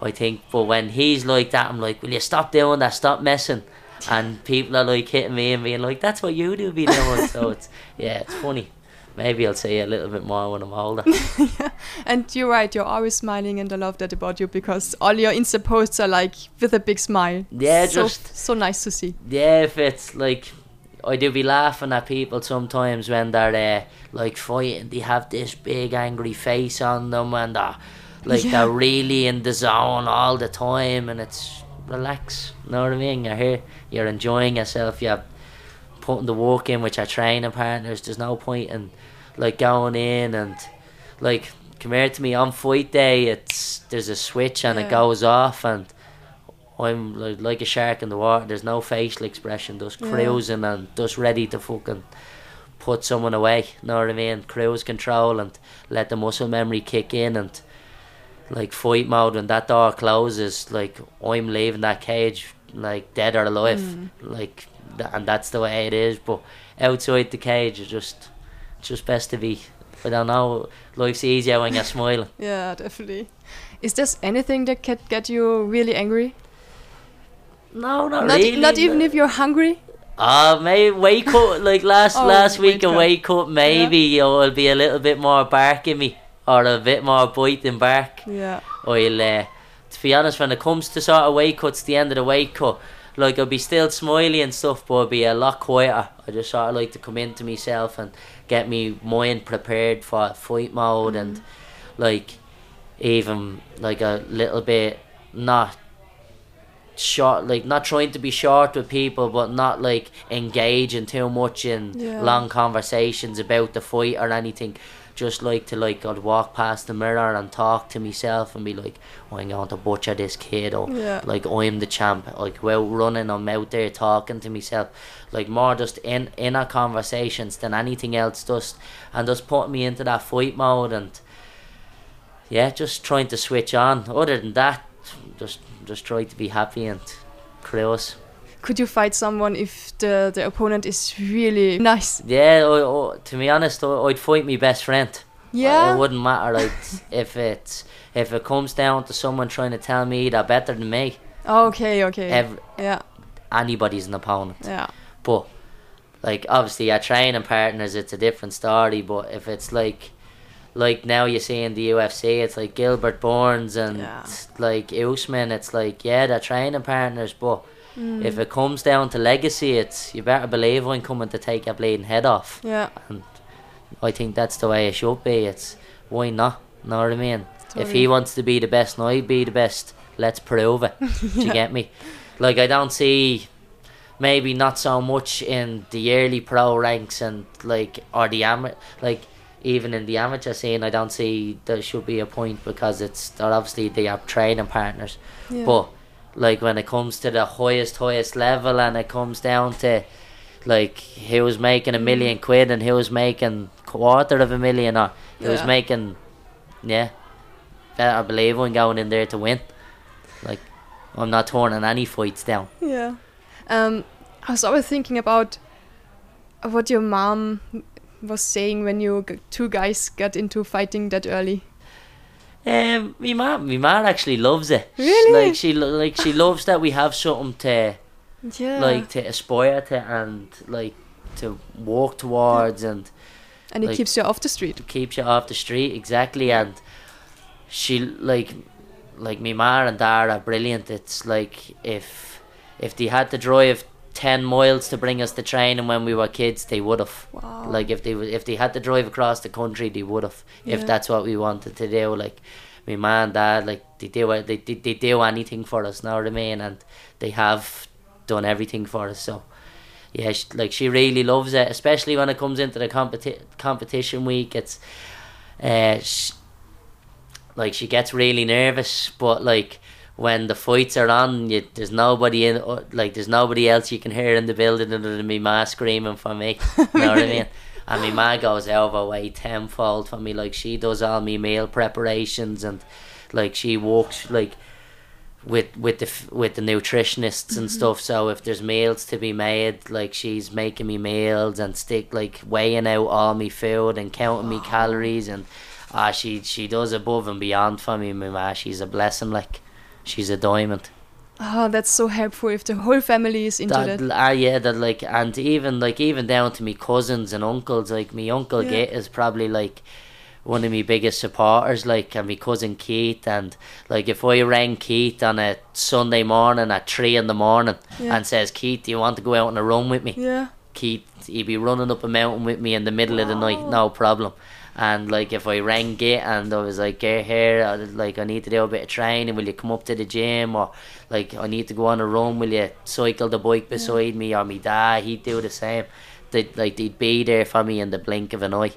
I think, but when he's like that, I'm like, will you stop doing that? Stop messing. And people are like hitting me and being like, that's what you do, be doing. so it's yeah, it's funny. Maybe I'll say it a little bit more when I'm older. And you're right, you're always smiling, and I love that about you because all your Insta posts are like with a big smile. Yeah, so, just- so nice to see. Yeah, if it's like I do be laughing at people sometimes when they're uh, like fighting, they have this big angry face on them and they're like Yeah. they're really in the zone all the time and it's relax. You know what I mean? You're here, you're enjoying yourself, you're putting the work in with your training partners. There's no point in like going in and like compared to me on fight day it's there's a switch and Yeah. it goes off and I'm like, like a shark in the water. There's no facial expression, just Yeah. cruising and just ready to fucking put someone away. Know what I mean? Cruise control and let the muscle memory kick in and like fight mode when that door closes. Like I'm leaving that cage like dead or alive. Mm. Like and that's the way it is. But outside the cage, it's just just best to be. I don't know. Life's easier when you're smiling. Yeah, definitely. Is there anything that can get you really angry? No, not, Not, really. not even if you're hungry. Uh, maybe wake up like last Oh, last week wake a wake up maybe you'll be a little bit more bark in me or a bit more bite than bark. Yeah. I'll uh, to be honest when it comes to sort of weight cuts the end of the weight cut like I'll be still smiley and stuff but I'll be a lot quieter. I just sort of like to come into myself and get me mind prepared for fight mode and mm-hmm. like even like a little bit not short like not trying to be short with people but not like engaging too much in Yeah. long conversations about the fight or anything just like to like I'd walk past the mirror and talk to myself and be like oh, I'm going to butcher this kid or Yeah. like I'm the champ like well running I'm out there talking to myself like more just in inner conversations than anything else just and just putting me into that fight mode and yeah just trying to switch on other than that just just try to be happy and close could you fight someone if the the opponent is really nice? Yeah, I, I, to be honest, I, I'd fight my best friend. Yeah. It wouldn't matter like if it's if it comes down to someone trying to tell me they're better than me. Okay, okay. Every, yeah, anybody's an opponent. yeah. But like obviously our training partners it's a different story, but if it's like like now you see in the UFC it's like Gilbert Burns and Yeah. like Usman, it's like yeah, they're training partners, but Mm. if it comes down to legacy it's you better believe I'm coming to take your bleeding head off. Yeah, And I think that's the way it should be. It's why not? Know what I mean? If he wants to be the best and I be the best, let's prove it. Do you get me? Like I don't see maybe not so much in the early pro ranks and like or the ama- like even in the amateur scene I don't see there should be a point because it's they're obviously they have training partners. yeah. But like when it comes to the highest highest level and it comes down to like he was making a million quid and he was making quarter of a million or he was making yeah. Better believe I'm going in there to win. Like I'm not turning any fights down. Yeah. Um, I was always thinking about what your mom was saying when you two guys got into fighting that early. Um my mom my mom actually loves it Really? like she like she loves that we have something to Yeah. like to aspire to and like to walk towards and and it like- keeps you off the street. keeps you off the street exactly and she like like me ma and dad are brilliant it's like if if they had to drive 10 miles to bring us to training when we were kids they would have Wow. like if they if they had to drive across the country they would have Yeah. if that's what we wanted to do like my ma and dad like they do they, they, they do anything for us know what I mean and they have done everything for us so yeah she, like she really loves it especially when it comes into the competi- competition week it's uh sh- like she gets really nervous but like when the fights are on you, there's nobody in uh, like there's nobody else you can hear in the building other than me ma screaming for me you know what I mean and my ma goes out of way tenfold for me like she does all me meal preparations and like she walks like with with the with the nutritionists and stuff. So if there's meals to be made, like she's making me meals and stick like weighing out all me food and counting me calories and ah she she does above and beyond for me. My ma, she's a blessing. Like she's a diamond. Oh, that's so helpful if the whole family is into that. That, ah yeah, that like and even like even down to me cousins and uncles. Like me uncle Yeah. Git is probably like one of my biggest supporters. Like and my cousin Keith and like if I rang Keith on a Sunday morning at three in the morning Yeah. and says Keith, do you want to go out on a run with me? Yeah. Keith, he'd be running up a mountain with me in the middle of the night, no problem. And like if I rang it and I was like, get here, I, like I need to do a bit of training, will you come up to the gym? Or like I need to go on a run, will you cycle the bike beside me? Or me dad, he'd do the same. They'd like they'd be there for me in the blink of an eye.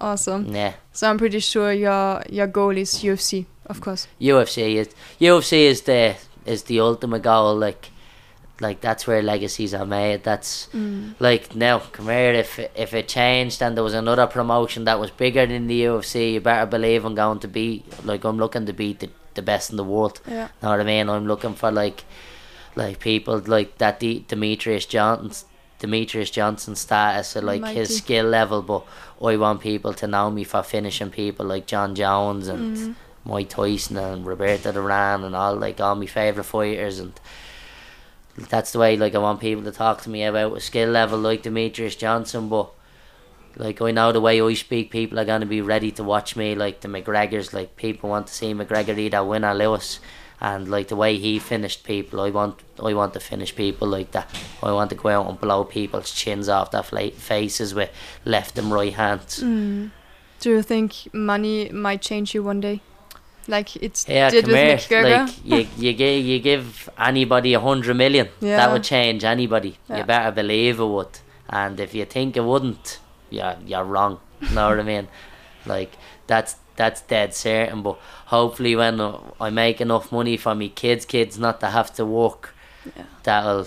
Awesome. Yeah. So I'm pretty sure your your goal is UFC, of course. UFC is UFC is the is the ultimate goal. Like, like that's where legacies are made. That's like now, come here. If if it changed and there was another promotion that was bigger than the UFC, you better believe I'm going to be like I'm looking to beat the, the best in the world. Yeah. Know what I mean? I'm looking for like like people like that D- Demetrious Johnson Demetrious Johnson status or like Mighty. his skill level but I want people to know me for finishing people like Jon Jones and Mm. Mike Tyson and Roberto Duran and all like all my favourite fighters and that's the way like I want people to talk to me about a skill level like Demetrious Johnson but like I know the way I speak people are gonna be ready to watch me like the McGregors like people want to see McGregor either win or lose and like the way he finished people I want I want to finish people like that I want to go out and blow people's chins off their faces with left and right hands Mm. Do you think money might change you one day? Like it's Yeah, did with here. McGregor? Like you, you give you give anybody a hundred million. Yeah. That would change anybody. Yeah. You better believe it would. And if you think it wouldn't, yeah, you're wrong. know what I mean? Like that's that's dead certain. But hopefully, when I make enough money for me kids, kids not to have to work, Yeah. that'll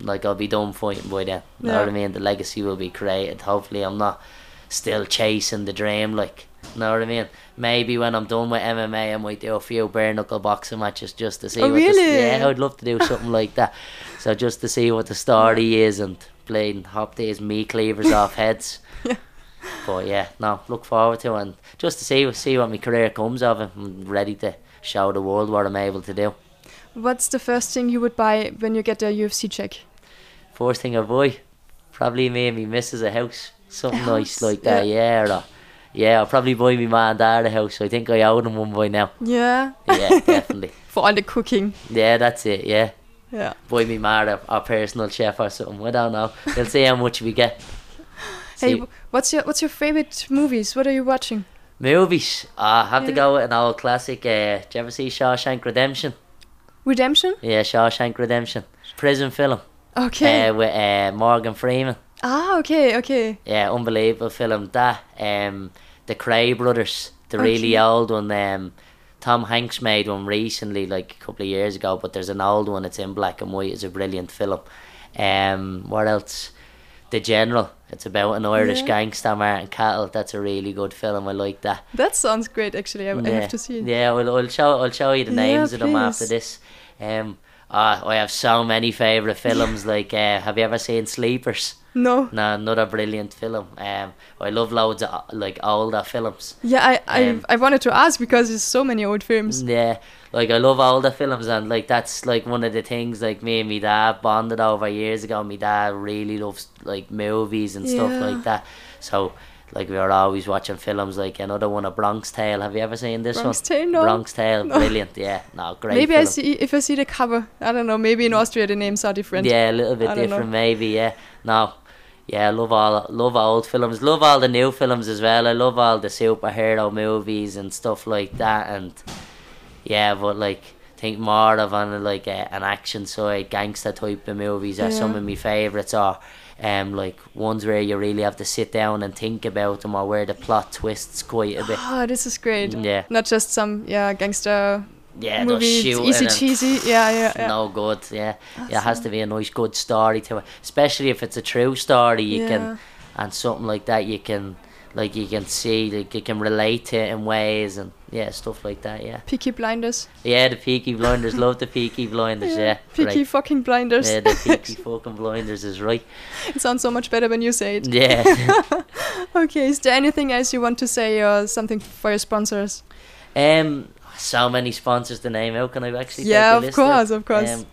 like I'll be done fighting by then. Know what I mean? The legacy will be created. Hopefully, I'm not still chasing the dream. Like Know what I mean? Maybe when I'm done with MMA, I might do a few bare knuckle boxing matches just to see. Oh, what the, really? yeah, I'd love to do something like that. So just to see what the story is and playing hop these me cleavers off heads. Yeah. But yeah, no, look forward to it and just to see see what my career comes of it. I'm ready to show the world what I'm able to do. What's the first thing you would buy when you get a UFC check? First thing I buy, probably me and me missus a house. Something A nice like that, yeah. Or, yeah, I'll probably buy me ma and dad a house. I think I owe them one by now. Yeah. Yeah, definitely. For all the cooking. Yeah, that's it, yeah. Yeah. Buy me ma a, a personal chef or something. I don't know. We'll see how much we get. Hey, See- wh- what's your what's your favorite movies? What are you watching? movies. I have to go with an old classic. Uh, did you ever see Shawshank Redemption? Redemption? Yeah, Shawshank Redemption. Prison film. Okay. Uh, with uh, Morgan Freeman. Ah, okay, okay. Yeah, unbelievable film. That um, the Kray brothers, the really old one. Um, Tom Hanks made one recently, like a couple of years ago. But there's an old one. It's in black and white. It's a brilliant film. Um, what else? The General. It's about an Irish Yeah. gangster, Martin Cahill. That's a really good film. I like that. That sounds great. Actually, I, I have to see it. Yeah, I'll, I'll show I'll show you the Yeah, names of them after this. Um, ah, I have so many favorite films. Like, uh, have you ever seen Sleepers? No. No, another brilliant film. Um, I love loads of uh, like older films. Yeah, I I, Um, I wanted to ask because there's so many old films. Yeah, like I love older films, and like that's like one of the things like me and my dad bonded over years ago. My dad really loves like movies and stuff like that. So. Like we were always watching films like another one, a Bronx Tale. Have you ever seen this Bronx one? Tale? No. Bronx Tale, No. brilliant. Yeah, no, great. Maybe film. I see if I see the cover. I don't know. Maybe in Austria the names are different. Yeah, a little bit don't know. different, maybe. Yeah, no, yeah, love all love old films. Love all the new films as well. I love all the superhero movies and stuff like that. And yeah, but like think more of on like a, an action side, gangster type of movies are some of my favorites. Or um, like ones where you really have to sit down and think about them, or where the plot twists quite a bit. Oh, this is great. Yeah. Not just some yeah gangster Yeah, movie. just It's shooting easy cheesy. Yeah, yeah, yeah. no good. Yeah, yeah, it has to be a nice, good story to it. Especially if it's a true story, you Yeah. can and something like that. You can like you can see like you can relate to it in ways and yeah, stuff like that. Yeah, Peaky Blinders. yeah. The Peaky Blinders, love the Peaky Blinders. Yeah, Peaky great. fucking Blinders. Yeah, the Peaky fucking Blinders is right. it sounds so much better when you say it. Yeah. Okay, is there anything else you want to say or something for your sponsors? Um, so many sponsors to name. How can I actually? Yeah, of course, of course. Um,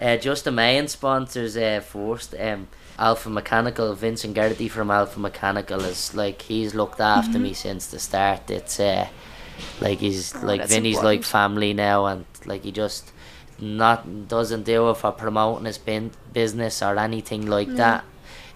uh, just the main sponsors uh, first. Um, Alpha Mechanical, Vincent Gertie from Alpha Mechanical is like he's looked after me since the start. It's uh, like he's. Oh, like Vinny's like family now, and like he just not doesn't do it for promoting his bin- business or anything like that.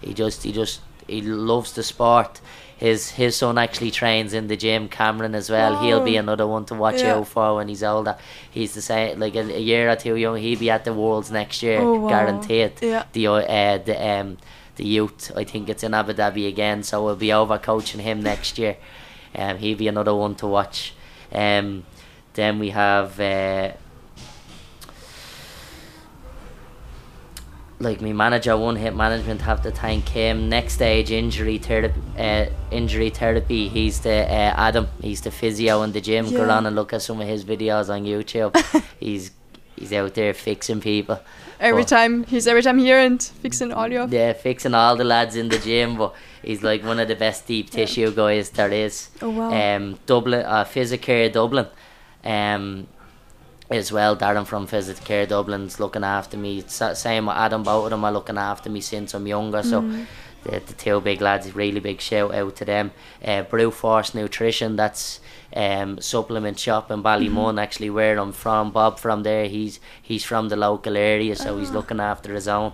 He just he just he loves the sport. His his son actually trains in the gym, Cameron as well. He'll be Oh. another one to watch Yeah. out for when he's older. He's the same, like a, a year or two young. He'll be at the Worlds next year, Oh, wow. guaranteed. Yeah. The uh, the um the youth, I think it's in Abu Dhabi again, so we'll be over coaching him next year. Um, he'll be another one to watch. Um, then we have uh, like my manager, one hit management, have to thank him. Next stage injury therapy, uh, injury therapy. He's the uh, Adam. He's the physio in the gym. Go on and look at some of his videos on YouTube. he's he's out there fixing people. Every But- time he's every time here and fixing all your Yeah, fixing all the lads in the gym, but he's like one of the best deep tissue guys there is. Oh, wow. Um, Dublin, uh, Physicare Dublin, um, as well. Darren from Physicare Dublin's looking after me. Sa- Same with Adam. Both of them are looking after me since I'm younger. So Mm. the, the two big lads, really big shout out to them. Uh, Brew Force Nutrition, that's um, supplement shop in Ballymun, actually where I'm from. Bob from there, he's he's from the local area, so he's looking after his own.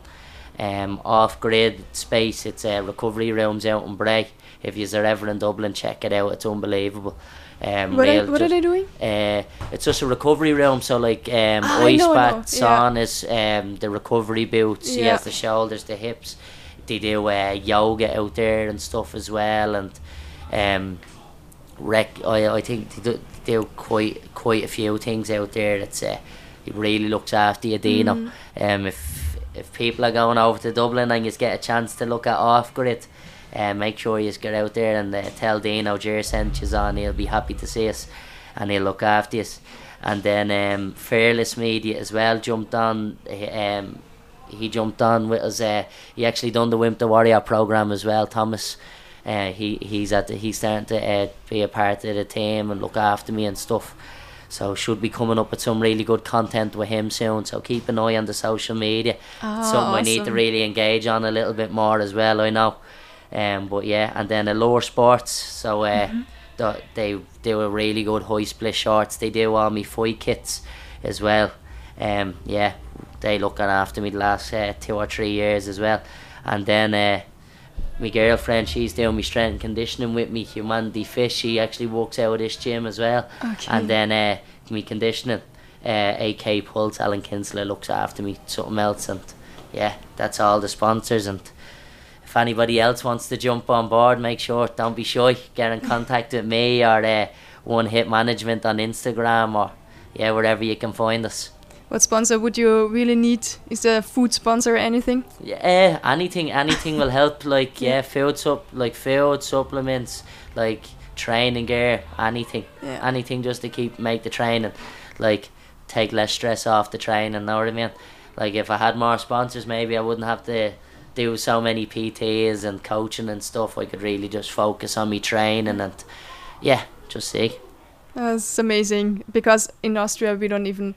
Um, off grid space, it's uh, recovery rooms out in Bray. If you're ever in Dublin, check it out. It's unbelievable. Um, What, are, what are they doing? uh, it's just a recovery room, so like um, Ah, I ice baths, yeah. saunas, um, the recovery boots. He has the shoulders, the hips. They do uh, yoga out there and stuff as well, and um, rec. I, I think they do, they do quite quite a few things out there. It's uh, he really looks after you, Dino. Mm. Um, if if people are going over to Dublin and you get a chance to look at off grid. uh, make sure you get out there and uh, tell Dino Jer sent you on. He'll be happy to see us, and he'll look after us. And then um, Fearless Media as well jumped on. Um, he jumped on with us. Uh, he actually done the Wimp the Warrior program as well. Thomas, uh, he he's at the, he's starting to uh, be a part of the team and look after me and stuff. So should be coming up with some really good content with him soon. So keep an eye on the social media. Oh, Something I need to really engage on a little bit more as well. I know. Um, but yeah, and then the lower Sports. So uh, th- they do a really good high split shorts. They do all me fight kits as well. Um, yeah, they looking after me the last uh, two or three years as well. And then uh, my girlfriend, she's doing my strength and conditioning with me. Humanity Fish, she actually walks out of this gym as well. Okay. And then uh, me conditioning, uh, AK Pulse, Alan Kinsler looks after me. Something else, and yeah, that's all the sponsors. And if anybody else wants to jump on board, make sure don't be shy. Get in contact with me or uh, One Hit Management on Instagram or yeah, wherever you can find us. What sponsor would you really need? Is there a food sponsor or anything? Yeah, eh, anything, anything will help. Like yeah, food sup, like food supplements, like training gear, anything, Yeah. anything just to keep make the training, like take less stress off the training. Know what I mean? Like if I had more sponsors, maybe I wouldn't have to do so many PTs and coaching and stuff. I could really just focus on me training and yeah, just see. That's amazing because in Austria we don't even.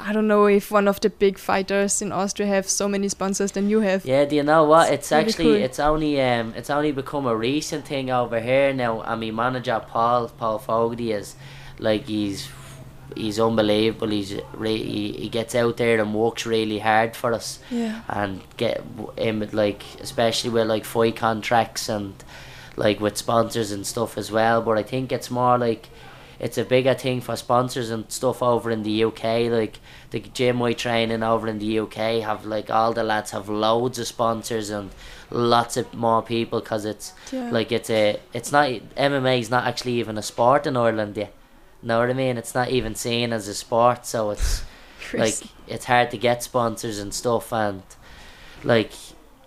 I don't know if one of the big fighters in Austria have so many sponsors than you have. Yeah, do you know what? It's really actually cool. it's only um it's only become a recent thing over here now. I mean, manager Paul Paul Fogarty is like he's he's unbelievable. He's re- he, he gets out there and works really hard for us Yeah. and get him like especially with like fight contracts and like with sponsors and stuff as well. But I think it's more like it's a bigger thing for sponsors and stuff over in the UK. Like the gym we training over in the UK have like all the lads have loads of sponsors and lots of more people because it's Yeah. like it's a it's not MMA is not actually even a sport in Ireland. Yeah, know what I mean? It's not even seen as a sport, so it's like it's hard to get sponsors and stuff and like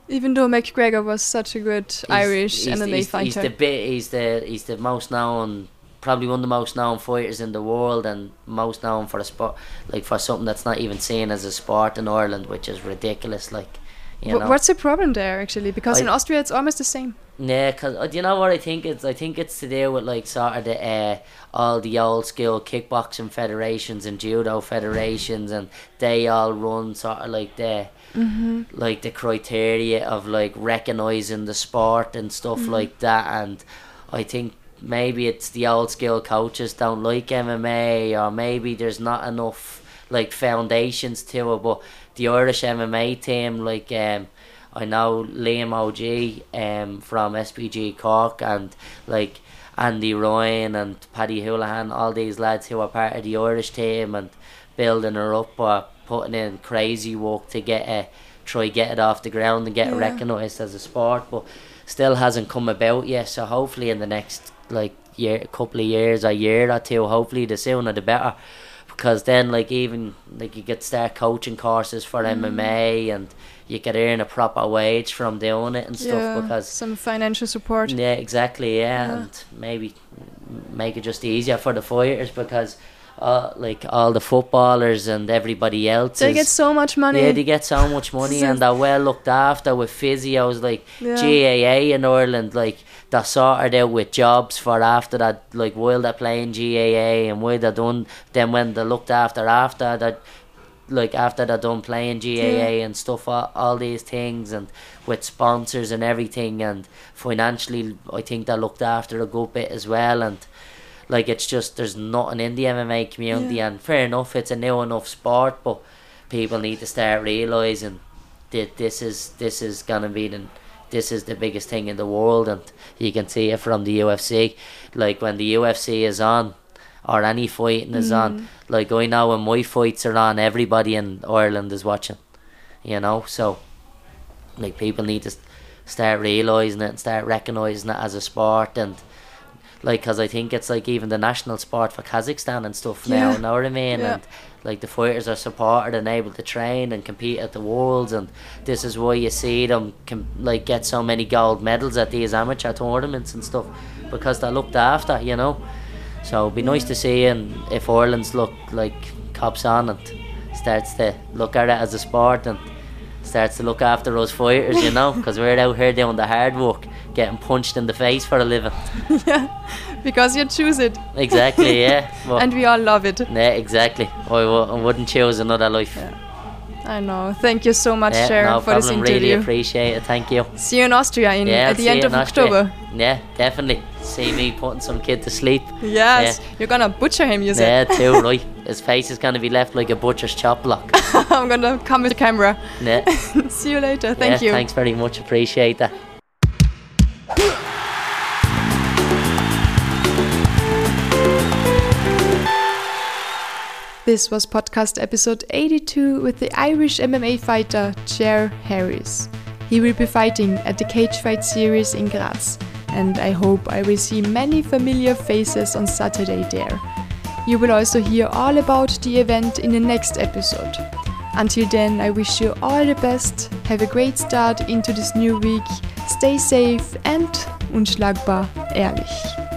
Even though McGregor was such a good Irish he's, MMA he's, fighter. He's the bit. He's the he's the most known, probably one of the most known fighters in the world, and most known for a sport like for something that's not even seen as a sport in Ireland, which is ridiculous. Like, you Wh- know. What's the problem there actually? Because I- in Austria it's almost the same. Yeah, cause uh, do you know what I think? It's I think it's to do with like sort of the uh, all the old school kickboxing federations and judo federations, and they all run sort of like the like the criteria of like recognizing the sport and stuff like that. And I think maybe it's the old school coaches don't like MMA, or maybe there's not enough like foundations to it. But the Irish MMA team, like um, I know Liam OG um, from SBG Cork and like Andy Ryan and Paddy Holohan, all these lads who are part of the Irish team and building her up or putting in crazy work to get it, try get it off the ground and get Yeah. recognised as a sport, but still hasn't come about yet. So hopefully in the next like year, a couple of years, a year or two, hopefully the sooner the better. Because then, like even like you could start coaching courses for Mm. MMA, and you could earn a proper wage from doing it and stuff. yeah, Because some financial support. yeah, exactly. Yeah, Yeah. and maybe make it just easier for the fighters because, uh, like all the footballers and everybody else, They get so much money. yeah, they get so much money and they're well looked after with physios like Yeah. GAA in Ireland. Like they're sorted out with jobs for after that. Like while they're playing GAA and while they're done, then when they're looked after after that. Like after they're done playing GAA Yeah. and stuff, all, all these things, and with sponsors and everything, and financially, I think they're looked after a good bit as well. And like it's just there's nothing in the MMA community, Yeah. and fair enough, it's a new enough sport, but people need to start realizing that this is this is gonna be the this is the biggest thing in the world, and you can see it from the UFC. Like when the UFC is on, or any fighting is on. Mm. Like I know when my fights are on, everybody in Ireland is watching. You know, so like people need to start realizing it and start recognizing it as a sport and like because I think it's like even the national sport for Kazakhstan and stuff now. Yeah. Know what I mean? Yeah. And like the fighters are supported and able to train and compete at the worlds, and this is why you see them com- like get so many gold medals at these amateur tournaments and stuff because they're looked after, you know. So it'd be nice to see, and if Ireland's look like cops on and starts to look at it as a sport and starts to look after those fighters, you know, because we're out here doing the hard work, getting punched in the face for a living. yeah, because you choose it. Exactly, yeah. But, and we all love it. yeah, exactly. I w- I wouldn't choose another life. Yeah. I know. Thank you so much, Yeah, Jer, no for this problem. interview. Really appreciate it. Thank you. See you in Austria in, Yeah, at the end of. October. Yeah, definitely. See me putting some kid to sleep. Yes, you're gonna butcher him, you Yeah, too right. His face is gonna be left like a butcher's chop block. I'm gonna come with the camera. Yeah. See you later. Thank yeah, you. Thanks very much. Appreciate that. This was podcast episode 82 with the Irish MMA fighter Jer Harris. He will be fighting at the Cage Fight series in Graz, and I hope I will see many familiar faces on Saturday there. You will also hear all about the event in the next episode. Until then, I wish you all the best, have a great start into this new week, stay safe and unschlagbar ehrlich.